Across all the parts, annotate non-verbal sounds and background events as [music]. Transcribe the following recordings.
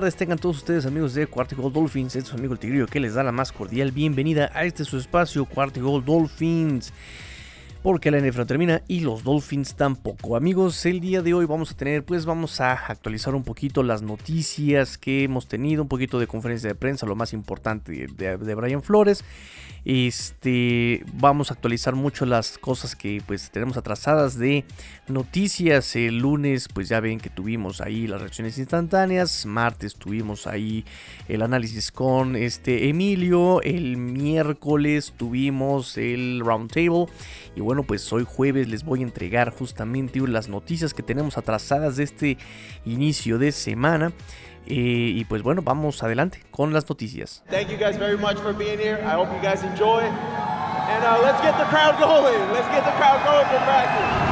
tengan todos ustedes amigos de Cuarto Dolphins, este es su amigo el Tigrillo que les da la más cordial bienvenida a este su espacio Cuarto Dolphins porque la NFL termina y los Dolphins tampoco. Amigos, el día de hoy vamos a tener, pues vamos a actualizar un poquito las noticias que hemos tenido, un poquito de conferencia de prensa, lo más importante de, de Brian Flores. Este, vamos a actualizar mucho las cosas que pues tenemos atrasadas de noticias. El lunes, pues ya ven que tuvimos ahí las reacciones instantáneas. Martes tuvimos ahí el análisis con este Emilio. El miércoles tuvimos el roundtable. Y bueno, pues hoy jueves les voy a entregar justamente las noticias que tenemos atrasadas de este inicio de semana. Eh, y pues bueno, vamos adelante con las noticias. Thank you guys very much for being here. I hope you guys enjoy. And uh, let's get the crowd going. Let's get the crowd going for practice.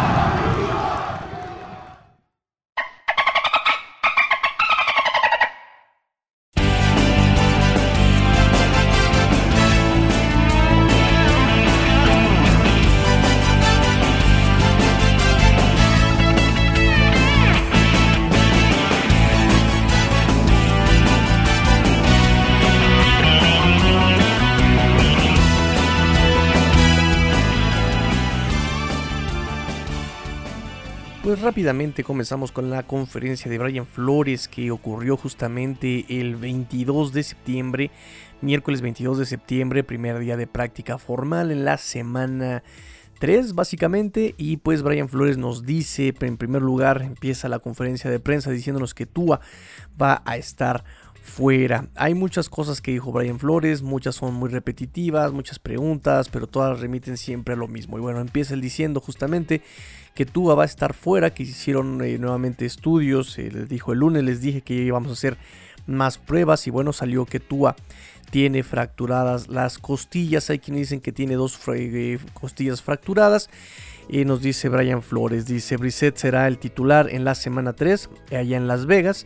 Rápidamente comenzamos con la conferencia de Brian Flores que ocurrió justamente el 22 de septiembre, miércoles 22 de septiembre, primer día de práctica formal en la semana 3 básicamente. Y pues Brian Flores nos dice, en primer lugar empieza la conferencia de prensa diciéndonos que Tua va a estar fuera. Hay muchas cosas que dijo Brian Flores, muchas son muy repetitivas, muchas preguntas, pero todas remiten siempre a lo mismo. Y bueno, empieza él diciendo justamente que Tua va a estar fuera, que hicieron eh, nuevamente estudios, eh, les dijo el lunes, les dije que íbamos a hacer más pruebas y bueno, salió que Tua tiene fracturadas las costillas, hay quienes dicen que tiene dos eh, costillas fracturadas. Y nos dice Brian Flores, dice Brissett será el titular en la semana 3 allá en Las Vegas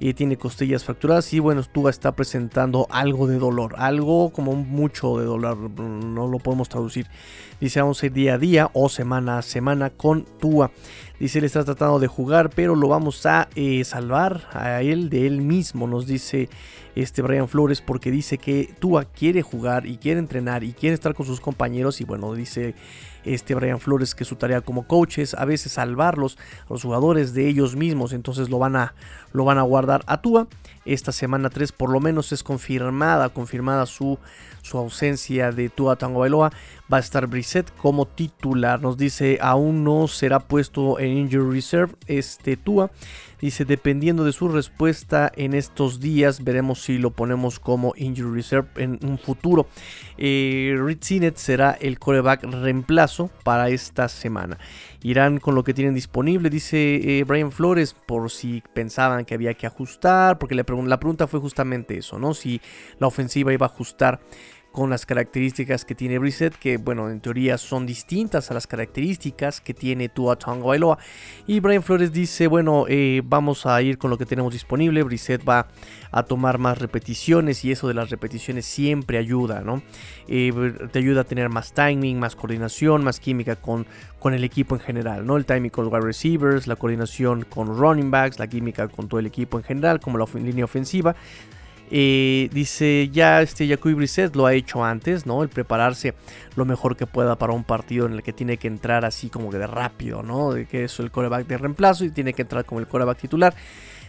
y tiene costillas fracturadas y bueno, Tua está presentando algo de dolor, algo como mucho de dolor, no lo podemos traducir. Dice vamos a ir día a día o semana a semana con Tua. Dice él está tratando de jugar, pero lo vamos a eh, salvar a él de él mismo, nos dice este Brian Flores, porque dice que Tua quiere jugar y quiere entrenar y quiere estar con sus compañeros y bueno, dice este Brian Flores que su tarea como coach es a veces salvarlos a los jugadores de ellos mismos, entonces lo van a lo van a guardar a Tua. Esta semana 3 por lo menos es confirmada, confirmada su, su ausencia de Tua Tango Bailoa. Va a estar Brissett como titular. Nos dice aún no será puesto en injury reserve este Tua. Dice, dependiendo de su respuesta en estos días, veremos si lo ponemos como injury reserve en un futuro. Eh, Sinet será el coreback reemplazo para esta semana. Irán con lo que tienen disponible, dice eh, Brian Flores, por si pensaban que había que ajustar, porque la pregunta fue justamente eso, ¿no? Si la ofensiva iba a ajustar con las características que tiene Brissett, que bueno, en teoría son distintas a las características que tiene Tua Tonga. Y Brian Flores dice, bueno, eh, vamos a ir con lo que tenemos disponible, Brissett va a tomar más repeticiones y eso de las repeticiones siempre ayuda, ¿no? Eh, te ayuda a tener más timing, más coordinación, más química con, con el equipo en general, ¿no? El timing con los wide receivers, la coordinación con running backs, la química con todo el equipo en general, como la línea ofensiva. Dice ya este Jacoby Brissett lo ha hecho antes, ¿no? El prepararse lo mejor que pueda para un partido en el que tiene que entrar así como que de rápido, ¿no? De que es el coreback de reemplazo y tiene que entrar como el coreback titular.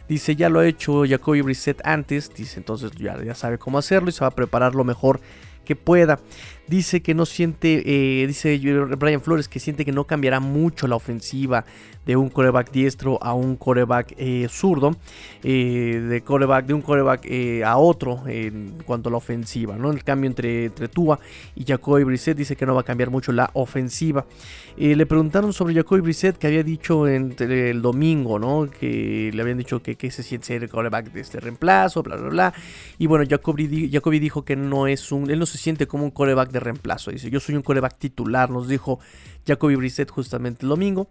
Dice ya lo ha hecho Jacoby Brissett antes, dice entonces ya, ya sabe cómo hacerlo y se va a preparar lo mejor que pueda. Dice que no siente, eh, dice Brian Flores que siente que no cambiará mucho la ofensiva de un coreback diestro a un coreback eh, zurdo, eh, de, coreback, de un coreback a otro en cuanto a la ofensiva. ¿no? El cambio entre, entre Tua y Jacoby Brissett dice que no va a cambiar mucho la ofensiva. le preguntaron sobre Jacoby Brissett que había dicho entre el domingo, ¿no? que le habían dicho que, que se siente ser el coreback de este reemplazo, bla, bla, bla. Y bueno, Jacoby, Jacoby dijo que no es un, él no se siente como un coreback de reemplazo. Dice, yo soy un coreback titular, nos dijo Jacoby Brissett justamente el domingo.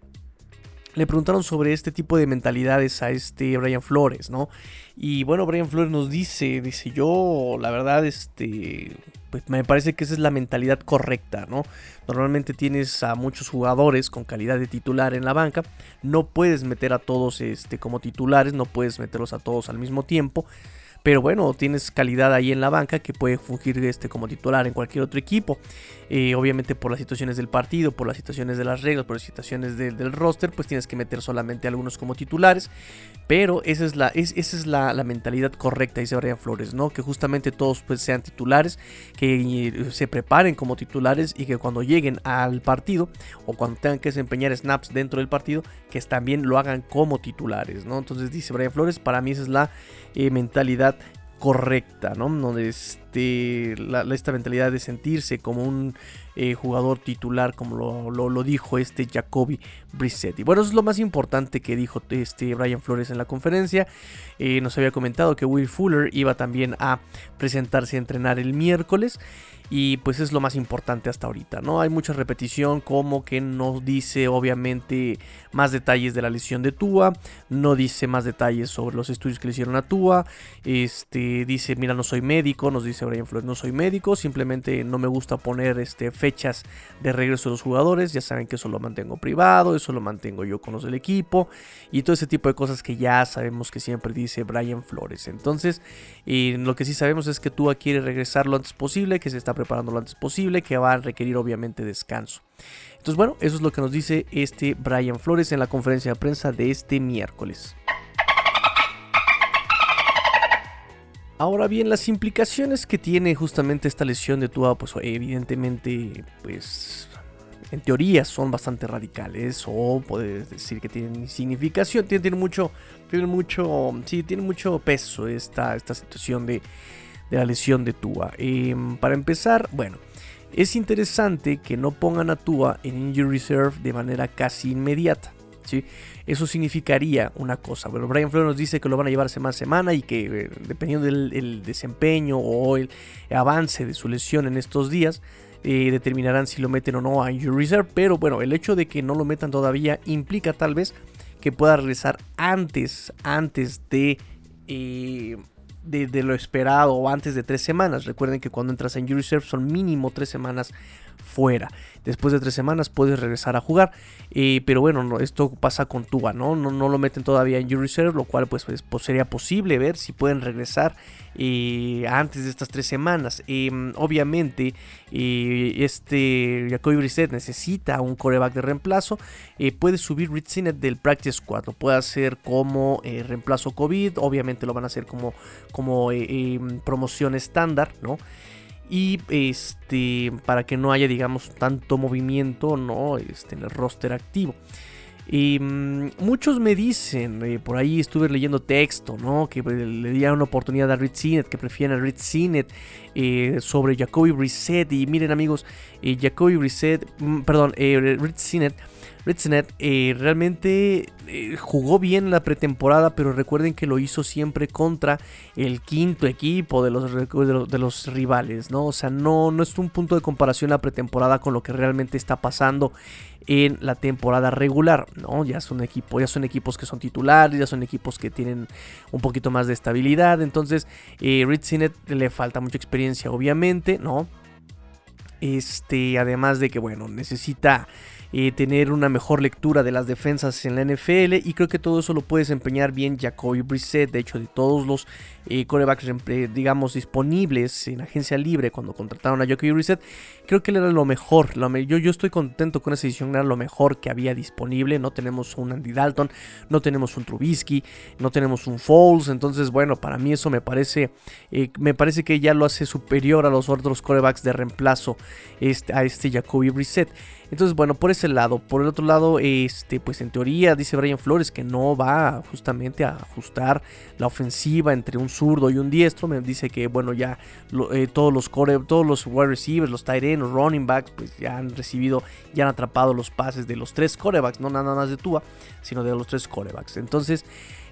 le preguntaron sobre este tipo de mentalidades a este Brian Flores, ¿no? Y bueno, Brian Flores nos dice, dice yo, la verdad, este, pues me parece que esa es la mentalidad correcta, ¿no? Normalmente tienes a muchos jugadores con calidad de titular en la banca, no puedes meter a todos este, como titulares, no puedes meterlos a todos al mismo tiempo. Pero bueno, tienes calidad ahí en la banca que puede fungir este como titular en cualquier otro equipo. Eh, obviamente por las situaciones del partido, por las situaciones de las reglas, por las situaciones del roster, pues tienes que meter solamente algunos como titulares. Pero esa es la, esa es la, mentalidad correcta, dice Brian Flores, ¿no? Que justamente todos pues, sean titulares, que eh, se preparen como titulares y que cuando lleguen al partido o cuando tengan que desempeñar snaps dentro del partido, que también lo hagan como titulares, ¿no? Entonces dice Brian Flores, para mí esa es la eh, mentalidad correcta, ¿no? Donde este, esta mentalidad de sentirse como un eh, jugador titular, como lo, dijo este Jacoby Brissett. Y bueno, eso es lo más importante que dijo este Brian Flores en la conferencia. Eh, nos había comentado que Will Fuller iba también a presentarse a entrenar el miércoles. Y pues es lo más importante hasta ahorita, ¿no? Hay mucha repetición como que no dice obviamente más detalles de la lesión de Tua, no dice más detalles sobre los estudios que le hicieron a Tua, este dice, mira, no soy médico, nos dice Brian Flores, no soy médico, simplemente no me gusta poner este, fechas de regreso de los jugadores, ya saben que eso lo mantengo privado, eso lo mantengo yo con los del equipo y todo ese tipo de cosas que ya sabemos que siempre dice Brian Flores. Entonces, lo que sí sabemos es que Tua quiere regresar lo antes posible, que se está preparando lo antes posible, que va a requerir obviamente descanso. Entonces bueno, eso es lo que nos dice este Brian Flores en la conferencia de prensa de este miércoles. Ahora bien, las implicaciones que tiene justamente esta lesión de Tua, pues evidentemente, pues en teoría son bastante radicales o puedes decir que tienen significación, tiene, mucho, tiene mucho, sí, tiene mucho peso esta, esta situación de, de la lesión de Tua. Em, para empezar, bueno, es interesante que no pongan a Tua en Injury Reserve de manera casi inmediata. ¿sí? Eso significaría una cosa. Pero Brian Flores nos dice que lo van a llevar semana a semana y que eh, dependiendo del desempeño o el avance de su lesión en estos días, eh, determinarán si lo meten o no a Injury Reserve. Pero bueno, el hecho de que no lo metan todavía implica tal vez que pueda regresar antes, antes de... Eh, de, lo esperado o antes de tres semanas. Recuerden que cuando entras en Reserve son mínimo tres semanas fuera. Después de tres semanas puedes regresar a jugar. Eh, pero bueno, esto pasa con Tua, ¿no? ¿no? lo meten todavía en Injury Reserve, lo cual pues, pues, pues sería posible ver si pueden regresar eh, antes de estas tres semanas. Em, obviamente, eh, este Jacoby Brissett necesita un coreback de reemplazo. puede subir Rich del Practice Squad, lo puede hacer como reemplazo COVID. Obviamente lo van a hacer como, como em, promoción estándar, ¿no? Y este para que no haya digamos tanto movimiento no este, en el roster activo y mm, muchos me dicen, eh, por ahí estuve leyendo texto, ¿no? Que eh, le dieran una oportunidad a Rich Sinet, que prefieren a Rich Sinet eh, sobre Jacoby Brissett. Y miren amigos, Jacoby Brissett, mm, perdón, Rich Sinet Ritzenet eh, realmente eh, jugó bien la pretemporada, pero recuerden que lo hizo siempre contra el quinto equipo de los, rivales, ¿no? O sea, no, no es un punto de comparación la pretemporada con lo que realmente está pasando en la temporada regular, ¿no? Ya son equipos, ya son equipos que son titulares, ya son equipos que tienen un poquito más de estabilidad, entonces eh, le falta mucha experiencia, obviamente, ¿no? Este, además de que, bueno, necesita eh, tener una mejor lectura de las defensas en la NFL y creo que todo eso lo puede desempeñar bien Jacoby Brissett. De hecho, de todos los eh, corebacks, eh, digamos, disponibles en agencia libre cuando contrataron a Jacoby Brissett, creo que él era lo mejor. yo, yo estoy contento con esa edición, era lo mejor que había disponible. No tenemos un Andy Dalton, no tenemos un Trubisky, no tenemos un Foles. Entonces, bueno, para mí eso me parece, me parece que ya lo hace superior a los otros corebacks de reemplazo este, a este Jacoby Brissett. Entonces, bueno, por ese lado. Por el otro lado, este, pues en teoría dice Brian Flores que no va justamente a ajustar la ofensiva entre un zurdo y un diestro. Me dice que, bueno, ya eh, todos los core, todos los wide receivers, los tight ends, los running backs, pues ya han recibido, ya han atrapado los pases de los tres corebacks, no nada más de Tua, sino de los tres corebacks. Entonces,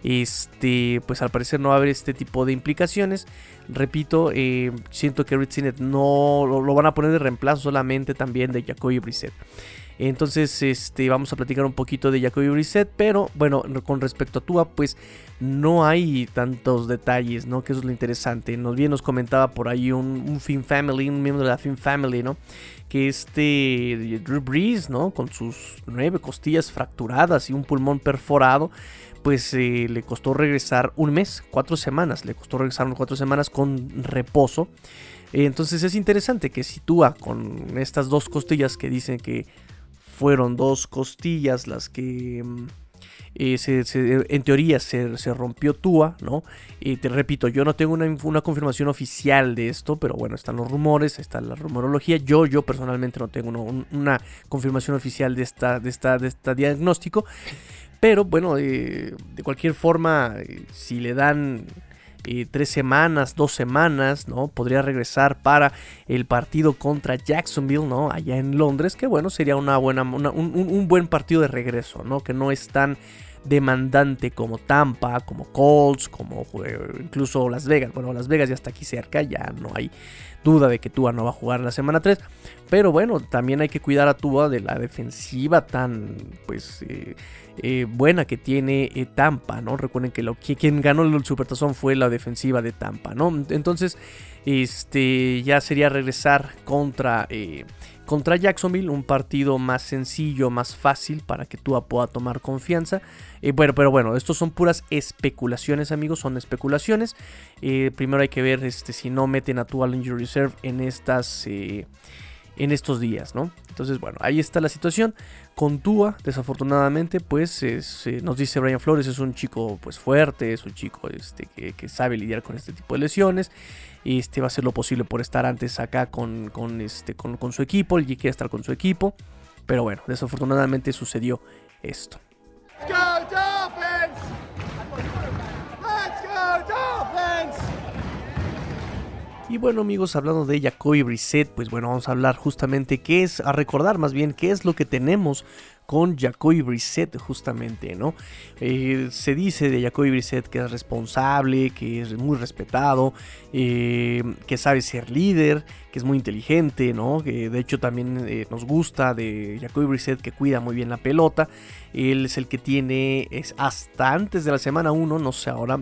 este, pues al parecer no va a haber este tipo de implicaciones. Repito, eh, siento que Rich no lo, van a poner de reemplazo solamente también de Jacoby Brissett. Entonces, este, vamos a platicar un poquito de Jacoby Brissett, pero bueno, con respecto a Tua, pues no hay tantos detalles, ¿no? Que eso es lo interesante. Nos bien nos comentaba por ahí un, un Family, un miembro de la Fin Family, ¿no? Que este Drew Brees, ¿no? Con sus nueve costillas fracturadas y un pulmón perforado, pues eh, le costó regresar un mes, cuatro semanas, le costó regresar cuatro semanas con reposo. entonces es interesante que si Tua con estas dos costillas que dicen que fueron dos costillas las que mm, eh, en teoría se, rompió Tua, ¿no? Y te repito, yo no tengo una, confirmación oficial de esto, pero bueno, están los rumores, está la rumorología. Yo, yo personalmente no tengo una confirmación oficial de esta, de esta, de este diagnóstico. Pero bueno, eh, de cualquier forma, eh, si le dan tres semanas, dos semanas, ¿no? Podría regresar para el partido contra Jacksonville, ¿no? Allá en Londres, que bueno, sería una buena, un, un, buen partido de regreso, ¿no? Que no es tan demandante como Tampa, como Colts, como eh, incluso Las Vegas. Bueno, Las Vegas ya está aquí cerca, ya no hay duda de que Tua no va a jugar la semana 3. Pero bueno, también hay que cuidar a Tua de la defensiva tan pues eh, eh, buena que tiene Tampa, ¿no? Recuerden que, lo, que quien ganó el Supertazón fue la defensiva de Tampa, ¿no? Entonces, este ya sería regresar contra contra Jacksonville, un partido más sencillo, más fácil para que tú pueda tomar confianza. Eh, bueno, pero bueno, estos son puras especulaciones, amigos, son especulaciones. Eh, primero hay que ver este, si no meten a tu al injury reserve en estas. Eh, en estos días, ¿no? Entonces, bueno, ahí está la situación. Con Tua, desafortunadamente, pues nos dice Brian Flores, es un chico pues fuerte, es un chico este, que, sabe lidiar con este tipo de lesiones este va a hacer lo posible por estar antes acá con, con este, con, con su equipo. Él quiere estar con su equipo. Pero bueno, desafortunadamente sucedió esto. Y bueno amigos, hablando de Jacoby Brissett, pues bueno, vamos a hablar justamente qué es, a recordar más bien qué es lo que tenemos con Jacoby Brissett justamente, ¿no? Eh, se dice de Jacoby Brissett que es responsable, que es muy respetado, eh, que sabe ser líder, que es muy inteligente, ¿no? Que de hecho también eh, nos gusta de Jacoby Brissett que cuida muy bien la pelota. Él es el que tiene, es hasta antes de la semana 1, no sé ahora,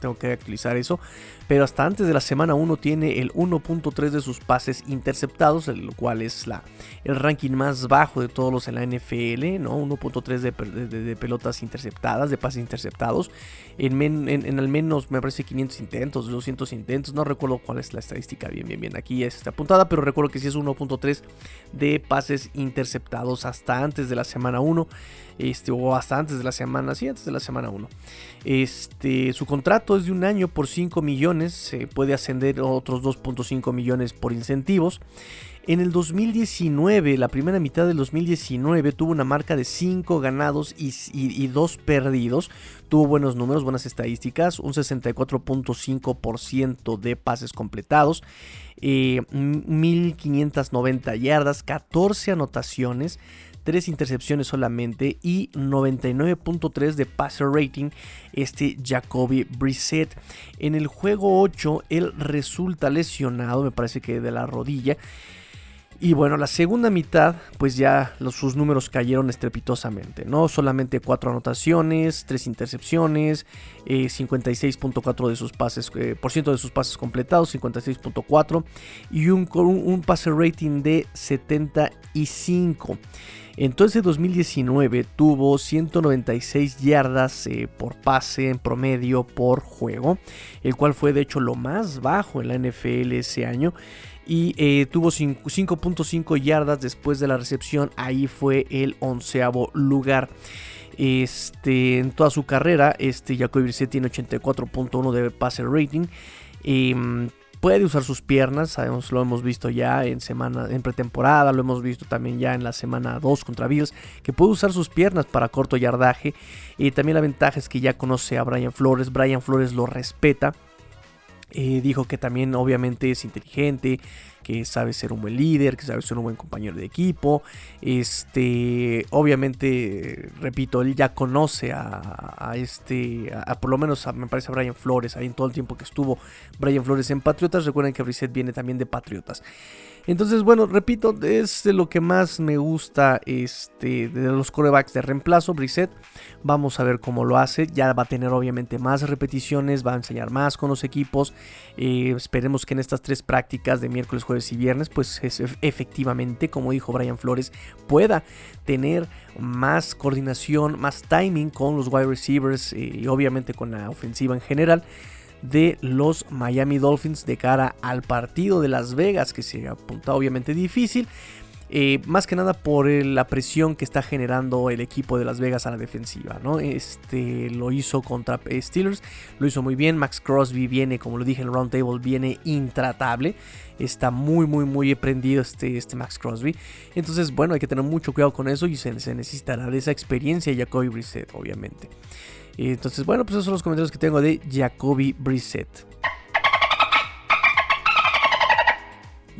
tengo que actualizar eso, pero hasta antes de la semana 1 tiene el 1.3 de sus pases interceptados, lo cual es la, el ranking más bajo de todos los en la NFL, ¿no? 1.3 de, pelotas interceptadas, de pases interceptados, en, al menos me parece 500 intentos, 200 intentos, no recuerdo cuál es la estadística bien, bien, bien, aquí está apuntada, pero recuerdo que sí es 1.3 de pases interceptados hasta antes de la semana 1. Este, o hasta antes de la semana, sí, antes de la semana 1. Este, su contrato es de un año por 5 millones, se puede ascender otros 2.5 millones por incentivos. En el 2019, la primera mitad del 2019, tuvo una marca de 5 ganados y, 2 perdidos. Tuvo buenos números, buenas estadísticas, un 64.5% de pases completados, 1.590 eh, yardas, 14 anotaciones. 3 intercepciones solamente y 99.3 de passer rating este Jacoby Brissett. En el juego 8 él resulta lesionado, me parece que de la rodilla. Y bueno, la segunda mitad, pues ya los, sus números cayeron estrepitosamente, ¿no? Solamente 4 anotaciones, 3 intercepciones, 56.4 eh, de sus pases, eh, por ciento de sus pases completados, 56.4 y un, un, rating de 75. Entonces 2019 tuvo 196 yardas eh, por pase en promedio por juego, el cual fue de hecho lo más bajo en la NFL ese año. Y eh, tuvo 5.5 yardas después de la recepción, ahí fue el onceavo lugar. Este, en toda su carrera, este Jacoby Brissett tiene 84.1 de pase rating. Em, puede usar sus piernas, sabemos, lo hemos visto ya en semana, en pretemporada, lo hemos visto también ya en la semana 2 contra Bills, que puede usar sus piernas para corto yardaje. Y también la ventaja es que ya conoce a Brian Flores, Brian Flores lo respeta. Eh, dijo que también obviamente es inteligente, que sabe ser un buen líder, que sabe ser un buen compañero de equipo. Este, obviamente, repito, él ya conoce a, este, a, por lo menos me parece a Brian Flores, ahí en todo el tiempo que estuvo Brian Flores en Patriotas. Recuerden que Brissett viene también de Patriotas. Entonces, bueno, repito, es lo que más me gusta este, de los corebacks de reemplazo, Brissett. Vamos a ver cómo lo hace. Ya va a tener obviamente más repeticiones, va a enseñar más con los equipos. Eh, esperemos que en estas tres prácticas de miércoles, jueves y viernes, pues efectivamente, como dijo Brian Flores, pueda tener más coordinación, más timing con los wide receivers eh, y obviamente con la ofensiva en general de los Miami Dolphins de cara al partido de Las Vegas, que se apunta obviamente difícil. Eh, más que nada por la presión que está generando el equipo de Las Vegas a la defensiva. ¿no? Este, lo hizo contra Steelers, lo hizo muy bien. Max Crosby viene, como lo dije en el round table, viene intratable. Está muy, muy, muy prendido este, este Max Crosby. Entonces, bueno, hay que tener mucho cuidado con eso y se, necesitará de esa experiencia Jacoby Brissett, obviamente. Entonces, bueno, pues esos son los comentarios que tengo de Jacoby Brissett.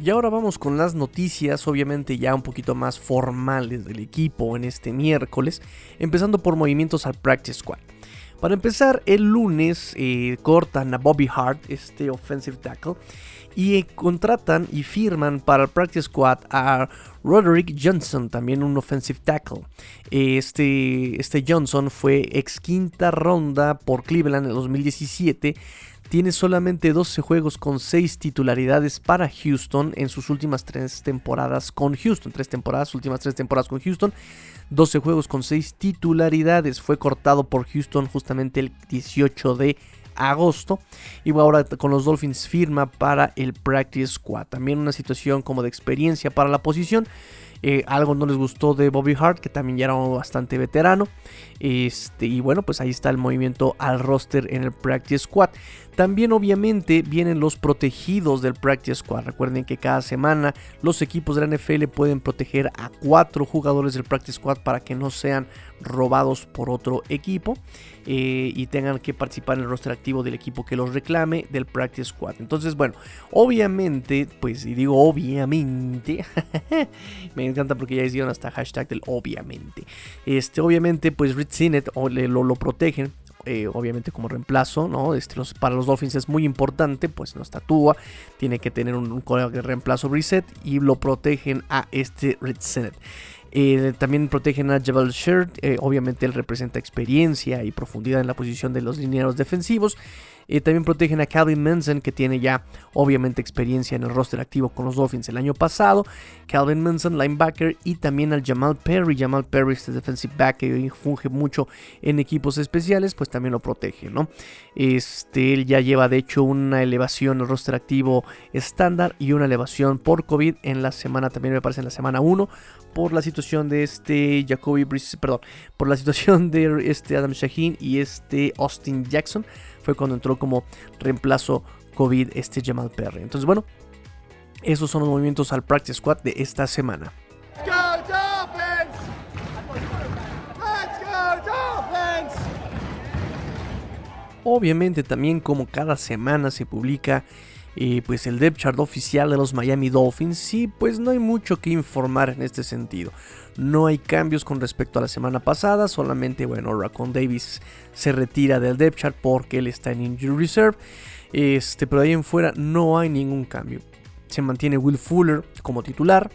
Y ahora vamos con las noticias, obviamente ya un poquito más formales del equipo en este miércoles, empezando por movimientos al Practice Squad. Para empezar, el lunes eh, cortan a Bobby Hart, este offensive tackle, y contratan y firman para el Practice Squad a Roderick Johnson, también un offensive tackle. Este, este Johnson fue ex quinta ronda por Cleveland en 2017 tiene solamente 12 juegos con 6 titularidades para Houston en sus últimas 3 temporadas con Houston. 3 temporadas, últimas 3 temporadas con Houston. 12 juegos con 6 titularidades. Fue cortado por Houston justamente el 18 de agosto. Y ahora con los Dolphins firma para el Practice Squad. También una situación como de experiencia para la posición. Eh, algo no les gustó de Bobby Hart, que también ya era bastante veterano. Este, y bueno, pues ahí está el movimiento al roster en el Practice Squad. También obviamente vienen los protegidos del Practice Squad. Recuerden que cada semana los equipos de la NFL pueden proteger a cuatro jugadores del Practice Squad para que no sean robados por otro equipo eh, y tengan que participar en el roster activo del equipo que los reclame del Practice Squad. Entonces, bueno, obviamente, pues, y digo obviamente, [laughs] me encanta porque ya hicieron hasta hashtag del obviamente. Este, obviamente, pues, Rich Sinet lo, lo protegen eh, obviamente como reemplazo, ¿no? Este, para los Dolphins es muy importante, pues no estatúa, tiene que tener un, un de reemplazo reset y lo protegen a este reset. Eh, también protegen a Jabal Shirt, eh, obviamente él representa experiencia y profundidad en la posición de los linieros defensivos. Eh, también protegen a Calvin Manson, que tiene ya obviamente experiencia en el roster activo con los Dolphins el año pasado. Calvin Manson, linebacker, y también al Jamal Perry. Jamal Perry, este defensive back que funge mucho en equipos especiales, pues también lo protege, ¿no? Este, él ya lleva de hecho una elevación el roster activo estándar y una elevación por COVID en la semana, también me parece en la semana 1, por la situación de este Jacoby Brice, perdón, por la situación de este Adam Shaheen y este Austin Jackson fue cuando entró como reemplazo COVID este Jamal Perry. Entonces, bueno, esos son los movimientos al Practice Squad de esta semana. Obviamente también como cada semana se publica eh, pues el depth chart oficial de los Miami Dolphins y pues no hay mucho que informar en este sentido. No hay cambios con respecto a la semana pasada, solamente bueno, Raccoon Davis se retira del depth chart porque él está en injury reserve. Este, pero ahí en fuera no hay ningún cambio. Se mantiene Will Fuller como titular.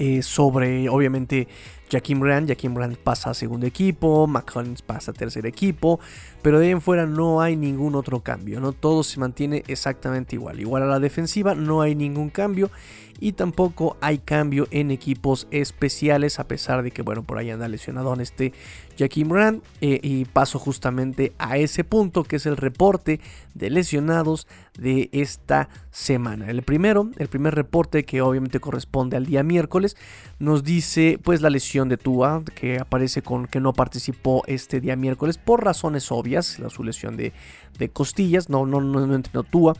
Eh, sobre obviamente Jaquim Brand, Jaquim Brand pasa a segundo equipo, McCollins pasa a tercer equipo, pero de ahí en fuera no hay ningún otro cambio, ¿no? Todo se mantiene exactamente igual. Igual a la defensiva, no hay ningún cambio y tampoco hay cambio en equipos especiales, a pesar de que, bueno, por ahí anda lesionado en este Brand. Eh, y paso justamente a ese punto que es el reporte de lesionados de esta semana. El primero, el primer reporte que obviamente corresponde al día miércoles, nos dice pues la lesión de Tua, que aparece con que no participó este día miércoles por razones obvias, la su lesión de, costillas, no, no, no, no entrenó Tua.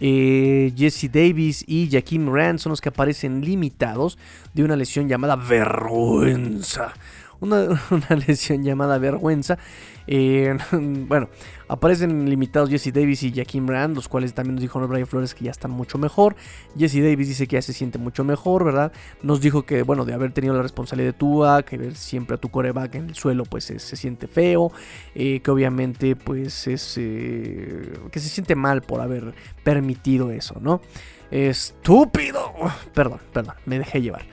Eh, Jesse Davis y Jaquim Rand son los que aparecen limitados de una lesión llamada vergüenza una, [laughs] lesión llamada vergüenza. Eh, [laughs] bueno, aparecen limitados Jesse Davis y Jaquim Brand, los cuales también nos dijo Brian Flores que ya están mucho mejor. Jesse Davis dice que ya se siente mucho mejor, ¿verdad? Nos dijo que, bueno, de haber tenido la responsabilidad de Tua, que ver siempre a tu coreback en el suelo, pues se, siente feo, eh, que obviamente, pues es. Eh, que se siente mal por haber permitido eso, ¿no? Estúpido. Perdón, perdón, me dejé llevar.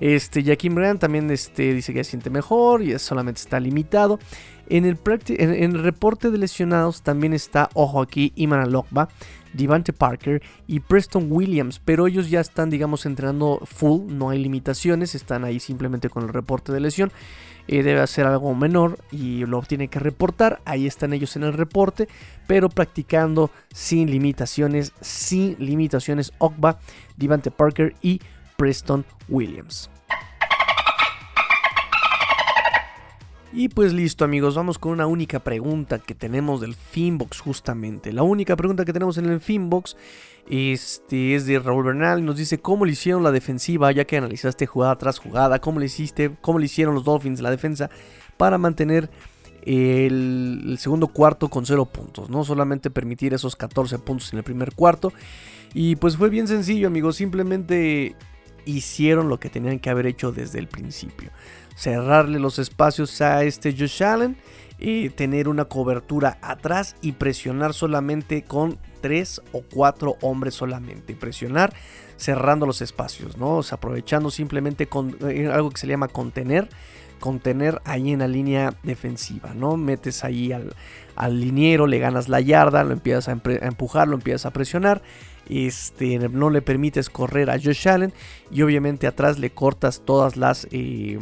Este, Jaquim Brand también este, dice que siente mejor y solamente está limitado. En el, en, el, reporte de lesionados también está, ojo aquí, Iman Alokba, Devante Parker y Preston Williams, pero ellos ya están, digamos, entrenando full, no hay limitaciones, están ahí simplemente con el reporte de lesión. Eh, debe ser algo menor y lo tiene que reportar. Ahí están ellos en el reporte, pero practicando sin limitaciones, sin limitaciones. Ogba, Devante Parker y Preston Williams. Y pues listo amigos, vamos con una única pregunta que tenemos del Finbox justamente. La única pregunta que tenemos en el Finbox este, es de Raúl Bernal. Y nos dice cómo le hicieron la defensiva, ya que analizaste jugada tras jugada, cómo le hiciste, cómo le hicieron los Dolphins la defensa para mantener el, el, segundo cuarto con 0 puntos, no solamente permitir esos 14 puntos en el primer cuarto. Y pues fue bien sencillo amigos, simplemente hicieron lo que tenían que haber hecho desde el principio cerrarle los espacios a este Josh Allen, y tener una cobertura atrás y presionar solamente con tres o cuatro hombres solamente. Presionar cerrando los espacios, ¿no? aprovechando simplemente con eh, algo que se llama contener. Contener ahí en la línea defensiva, ¿no? Metes ahí al, al liniero, le ganas la yarda, lo empiezas a, empujar, lo empiezas a presionar. Este, no le permites correr a Josh Allen y obviamente atrás le cortas todas las eh,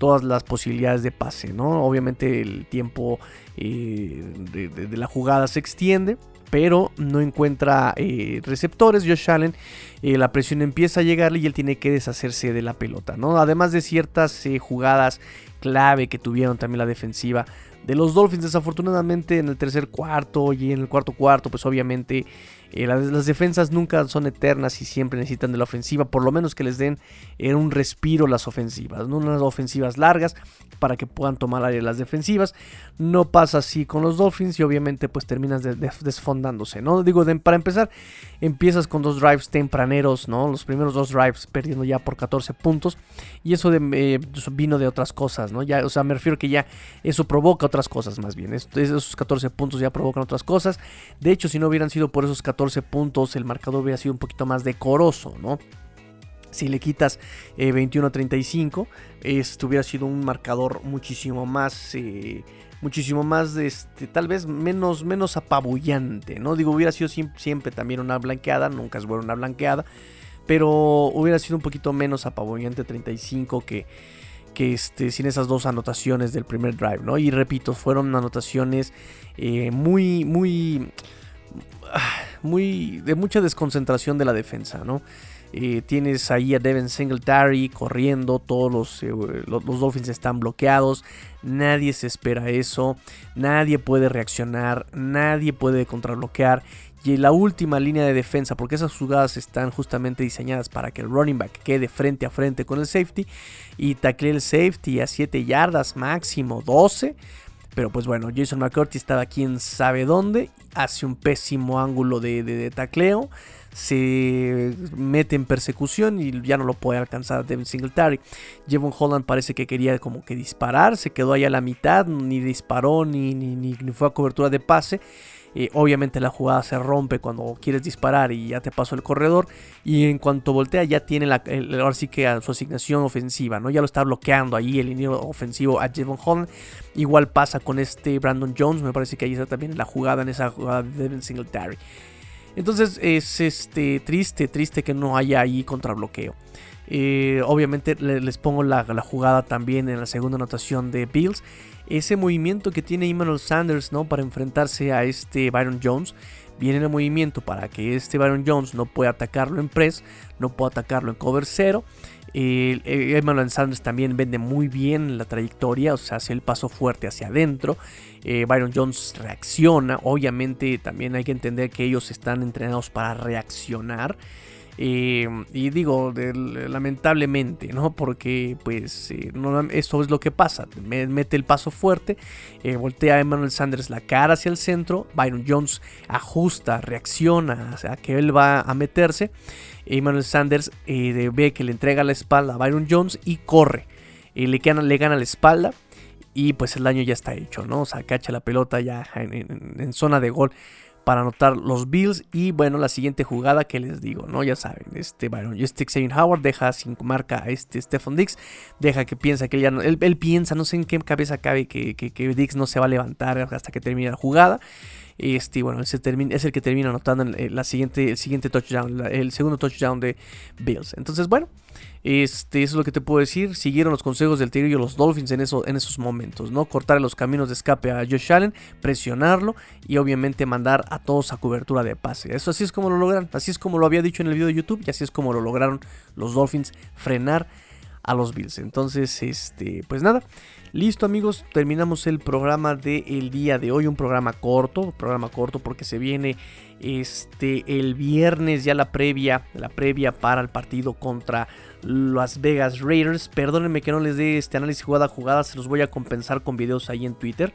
todas las posibilidades de pase, ¿no? Obviamente el tiempo eh, de, la jugada se extiende, pero no encuentra eh, receptores. Josh Allen, eh, la presión empieza a llegarle y él tiene que deshacerse de la pelota, ¿no? Además de ciertas jugadas clave que tuvieron también la defensiva de los Dolphins, desafortunadamente en el tercer cuarto y en el cuarto cuarto, pues obviamente eh, las, defensas nunca son eternas y siempre necesitan de la ofensiva, por lo menos que les den eh, un respiro las ofensivas, ¿no? unas ofensivas largas para que puedan tomar área las defensivas. No pasa así con los Dolphins y obviamente pues terminas desfondándose, ¿no? Digo, para empezar, empiezas con dos drives tempraneros, ¿no? Los primeros dos drives perdiendo ya por 14 puntos y eso, eh, vino de otras cosas, ¿no? Ya, o sea, me refiero que ya eso provoca otras cosas más bien. esos 14 puntos ya provocan otras cosas. De hecho, si no hubieran sido por esos 14 14 puntos, el marcador hubiera sido un poquito más decoroso, ¿no? Si le quitas 21 a 35, esto hubiera sido un marcador muchísimo más, eh, muchísimo más, este, tal vez menos, menos apabullante, ¿no? Digo, hubiera sido siempre, también una blanqueada, nunca es buena una blanqueada, pero hubiera sido un poquito menos apabullante 35 que, que este, sin esas dos anotaciones del primer drive, ¿no? Y repito, fueron anotaciones eh, muy, muy muy de mucha desconcentración de la defensa, ¿no? Eh, tienes ahí a Devin Singletary corriendo, todos los, eh, los, Dolphins están bloqueados, nadie se espera eso, nadie puede reaccionar, nadie puede contrabloquear. Y la última línea de defensa, porque esas jugadas están justamente diseñadas para que el running back quede frente a frente con el safety y tackle el safety a 7 yardas máximo 12 pero pues bueno, Jason McCourty estaba quién sabe dónde, hace un pésimo ángulo de, tacleo, se mete en persecución y ya no lo puede alcanzar Devin Singletary. Jevon Holland parece que quería como que disparar, se quedó ahí a la mitad, ni disparó ni, ni, ni fue a cobertura de pase obviamente la jugada se rompe cuando quieres disparar y ya te pasó el corredor. Y en cuanto voltea ya tiene la, ahora sí que su asignación ofensiva, ¿no? Ya lo está bloqueando ahí el línea ofensivo a Javon Holland. Igual pasa con este Brandon Jones, me parece que ahí está también la jugada en esa jugada de Devin Singletary. Entonces es este, triste, triste que no haya ahí contrabloqueo. Eh, obviamente les pongo la, la, jugada también en la segunda anotación de Bills ese movimiento que tiene Emmanuel Sanders ¿no? para enfrentarse a este Byron Jones. Viene en el movimiento para que este Byron Jones no pueda atacarlo en press, no pueda atacarlo en cover 0. Emmanuel Sanders también vende muy bien la trayectoria, o sea, hace el paso fuerte hacia adentro. Eh, Byron Jones reacciona. Obviamente también hay que entender que ellos están entrenados para reaccionar. Eh, y digo, lamentablemente, ¿no? Porque pues eh, esto es lo que pasa. mete el paso fuerte, eh, voltea a Emmanuel Sanders la cara hacia el centro, Byron Jones ajusta, reacciona a que él va a meterse. Emmanuel Sanders ve que le entrega la espalda a Byron Jones y corre. le, gana, le gana la espalda y pues el daño ya está hecho, ¿no? O sea, cacha la pelota ya en zona de gol para anotar los Bills. Y bueno, la siguiente jugada que les digo, ¿no? Ya saben, este Byron, este Xavier Howard deja sin marca a este Stephen Dix, deja que piensa que él ya no, él, piensa, no sé en qué cabeza cabe que, que, Dix no se va a levantar hasta que termine la jugada. Este, bueno, es el que termina anotando la siguiente, el siguiente touchdown, el segundo touchdown de Bills. Entonces, bueno, este, eso es lo que te puedo decir. Siguieron los consejos del Tigrillo los Dolphins en, eso, en esos momentos, ¿no? Cortar los caminos de escape a Josh Allen, presionarlo y obviamente mandar a todos a cobertura de pase. Eso así es como lo logran, así es como lo había dicho en el video de YouTube y así es como lo lograron los Dolphins frenar a los Bills. Entonces, este, pues nada, listo amigos, terminamos el programa del día de hoy, un programa corto, programa corto porque se viene este el viernes ya la previa, la previa para el partido contra las Vegas Raiders. Perdónenme que no les dé este análisis jugada a jugada, se los voy a compensar con videos ahí en Twitter.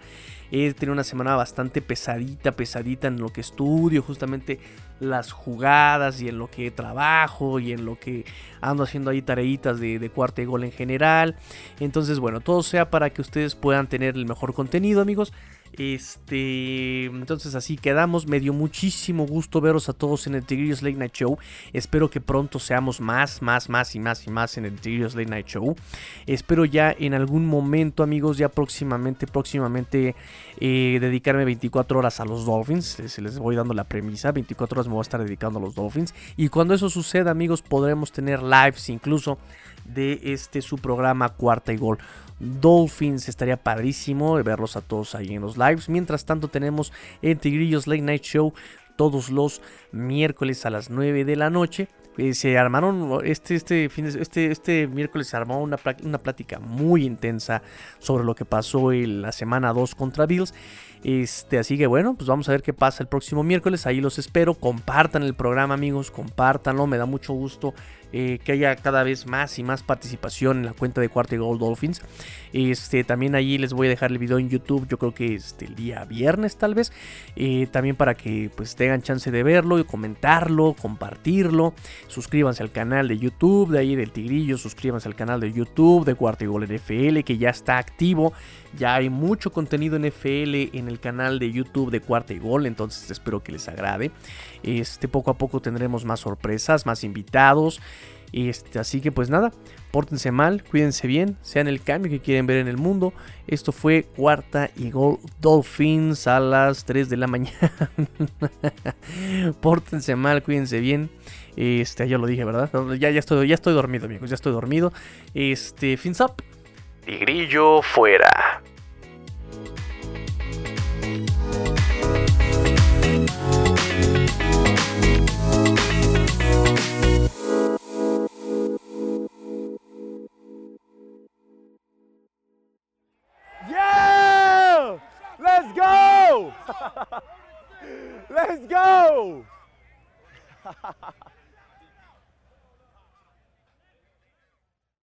He tenido una semana bastante pesadita, pesadita en lo que estudio, justamente las jugadas y en lo que trabajo y en lo que ando haciendo ahí tareitas de, de y gol en general. Entonces, bueno, todo sea para que ustedes puedan tener el mejor contenido, amigos. Este, entonces así quedamos. Me dio muchísimo gusto veros a todos en el Tigrillos Late Night Show. Espero que pronto seamos más, más, más y más y más en el Tigrillos Late Night Show. Espero ya en algún momento, amigos, ya próximamente, próximamente eh, dedicarme 24 horas a los Dolphins. Se les voy dando la premisa. 24 horas me voy a estar dedicando a los Dolphins. Y cuando eso suceda, amigos, podremos tener lives incluso de este su programa Cuarta y Gol. Dolphins. Estaría padrísimo verlos a todos ahí en los lives. Mientras tanto tenemos en Tigrillos Late Night Show todos los miércoles a las 9 de la noche. Eh, se armaron, este, este, este, este miércoles se armó una, una plática muy intensa sobre lo que pasó en la semana 2 contra Bills. Este, así que bueno, pues vamos a ver qué pasa el próximo miércoles. Ahí los espero. Compartan el programa, amigos. Compártanlo. Me da mucho gusto eh, que haya cada vez más y más participación en la cuenta de Cuarto y Gold Dolphins. Este, también allí les voy a dejar el video en YouTube, yo creo que este, el día viernes tal vez. Eh, también para que pues tengan chance de verlo y comentarlo, compartirlo. Suscríbanse al canal de YouTube, de ahí del Tigrillo, suscríbanse al canal de YouTube de Cuarto y Gol NFL que ya está activo. Ya hay mucho contenido NFL en el canal de YouTube de Cuarta y Gol, entonces espero que les agrade. Este, poco a poco tendremos más sorpresas, más invitados. Este, así que pues nada, pórtense mal, cuídense bien, sean el cambio que quieren ver en el mundo. Esto fue Cuarta y Gol Dolphins a las 3 de la mañana. [laughs] pórtense mal, cuídense bien. Este, ya lo dije, ¿verdad? Ya, ya, estoy, ya estoy dormido, amigos, ya estoy dormido. Este, fins up. Tigrillo fuera. [laughs] Let's go! [laughs]